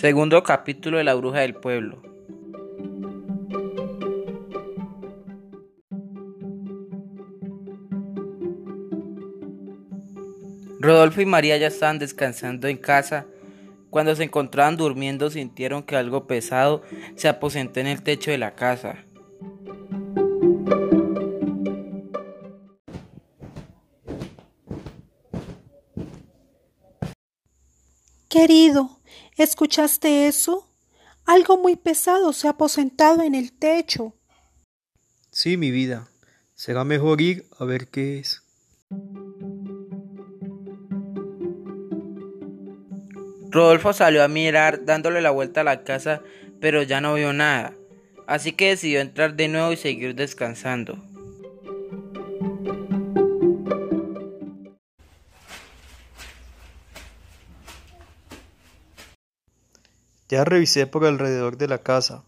Segundo capítulo de La Bruja del Pueblo. Rodolfo y María ya estaban descansando en casa. Cuando se encontraban durmiendo sintieron que algo pesado se aposentó en el techo de la casa. Querido, ¿escuchaste eso? Algo muy pesado se ha aposentado en el techo. Sí, mi vida. Será mejor ir a ver qué es. Rodolfo salió a mirar dándole la vuelta a la casa, pero ya no vio nada, así que decidió entrar de nuevo y seguir descansando. Ya revisé por alrededor de la casa,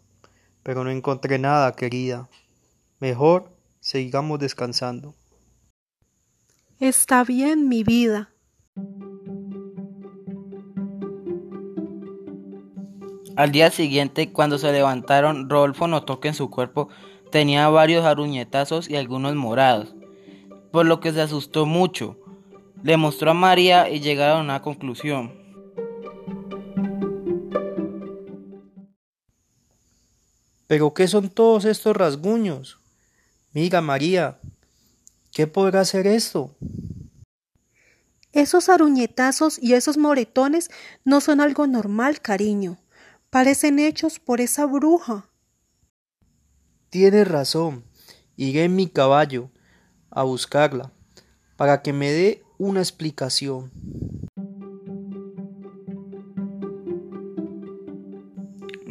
pero no encontré nada, querida. Mejor sigamos descansando. Está bien, mi vida. Al día siguiente, cuando se levantaron, Rodolfo notó que en su cuerpo tenía varios aruñetazos y algunos morados, por lo que se asustó mucho. Le mostró a María y llegaron a una conclusión. ¿Pero qué son todos estos rasguños? Mira, María, ¿qué podrá ser esto? Esos aruñetazos y esos moretones no son algo normal, cariño. Parecen hechos por esa bruja. Tienes razón. Iré en mi caballo a buscarla para que me dé una explicación.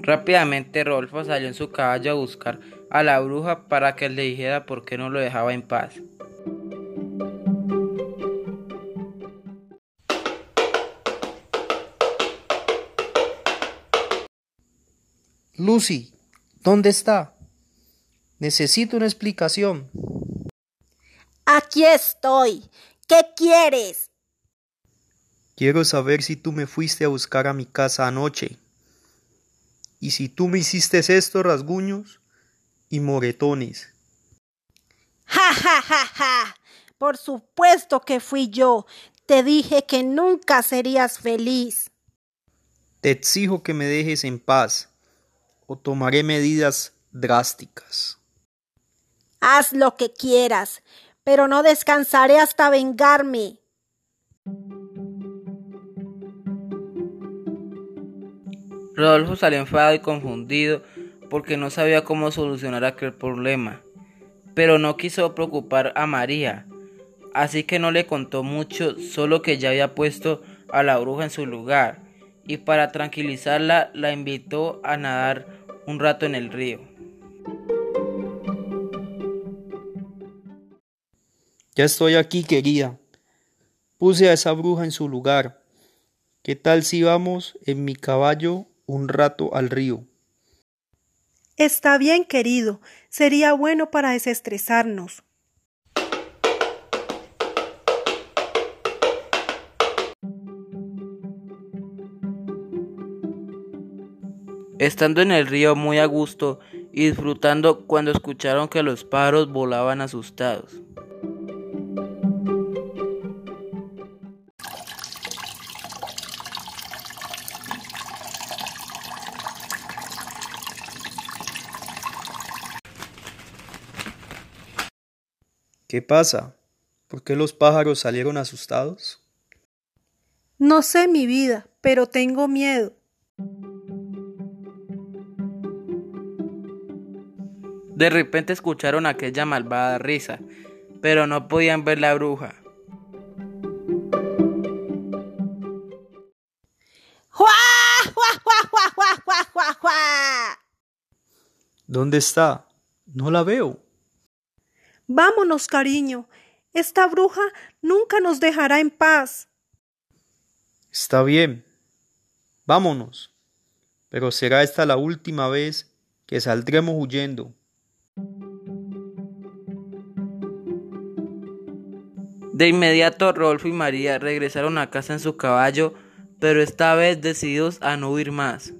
Rápidamente Rodolfo salió en su caballo a buscar a la bruja para que le dijera por qué no lo dejaba en paz. Lucy, ¿dónde está? Necesito una explicación. Aquí estoy. ¿Qué quieres? Quiero saber si tú me fuiste a buscar a mi casa anoche. Y si tú me hiciste estos rasguños y moretones. Ja, ja, ja, ja. Por supuesto que fui yo. Te dije que nunca serías feliz. Te exijo que me dejes en paz o tomaré medidas drásticas. Haz lo que quieras, pero no descansaré hasta vengarme. Rodolfo salió enfadado y confundido porque no sabía cómo solucionar aquel problema, pero no quiso preocupar a María, así que no le contó mucho, solo que ya había puesto a la bruja en su lugar, y para tranquilizarla la invitó a nadar un rato en el río. Ya estoy aquí, querida. Puse a esa bruja en su lugar. ¿Qué tal si vamos en mi caballo un rato al río? Está bien, querido. Sería bueno para desestresarnos. Estando en el río muy a gusto y disfrutando cuando escucharon que los pájaros volaban asustados. ¿Qué pasa? ¿Por qué los pájaros salieron asustados? No sé mi vida, pero tengo miedo. De repente escucharon aquella malvada risa, pero no podían ver la bruja. ¡Juá! ¡Juá, juá, juá, juá, juá, juá, juá! ¿Dónde está? No la veo. Vámonos, cariño. Esta bruja nunca nos dejará en paz. Está bien. Vámonos. Pero será esta la última vez que saldremos huyendo. De inmediato Rodolfo y María regresaron a casa en su caballo, pero esta vez decididos a no huir más.